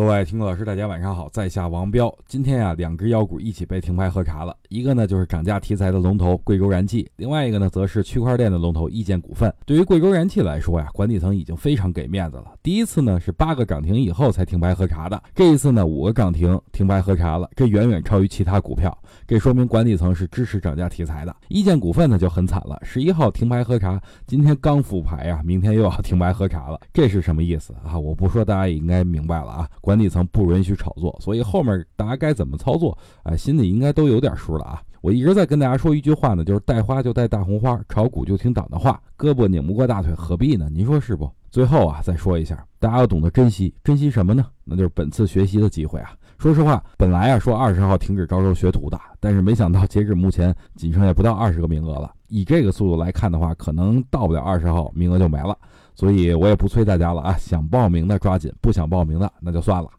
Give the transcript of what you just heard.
各位听众老师，大家晚上好，在下王彪。今天啊，两只妖股一起被停牌喝茶了，一个呢就是涨价题材的龙头贵州燃气，另外一个呢则是区块链的龙头易建股份。对于贵州燃气来说呀，管理层已经非常给面子了。第一次呢是八个涨停以后才停牌喝茶的，这一次呢五个涨停停牌喝茶了，这远远超于其他股票，这说明管理层是支持涨价题材的。易建股份呢就很惨了，十一号停牌喝茶，今天刚复牌呀，明天又要停牌喝茶了，这是什么意思啊？我不说，大家也应该明白了啊。管理层不允许炒作，所以后面大家该怎么操作，哎，心里应该都有点数了啊。我一直在跟大家说一句话呢，就是带花就带大红花，炒股就听党的话，胳膊拧不过大腿，何必呢？您说是不？最后啊，再说一下，大家要懂得珍惜，珍惜什么呢？那就是本次学习的机会啊。说实话，本来啊说二十号停止招收学徒的，但是没想到截止目前仅剩下不到二十个名额了。以这个速度来看的话，可能到不了二十号名额就没了。所以我也不催大家了啊，想报名的抓紧，不想报名的那就算了。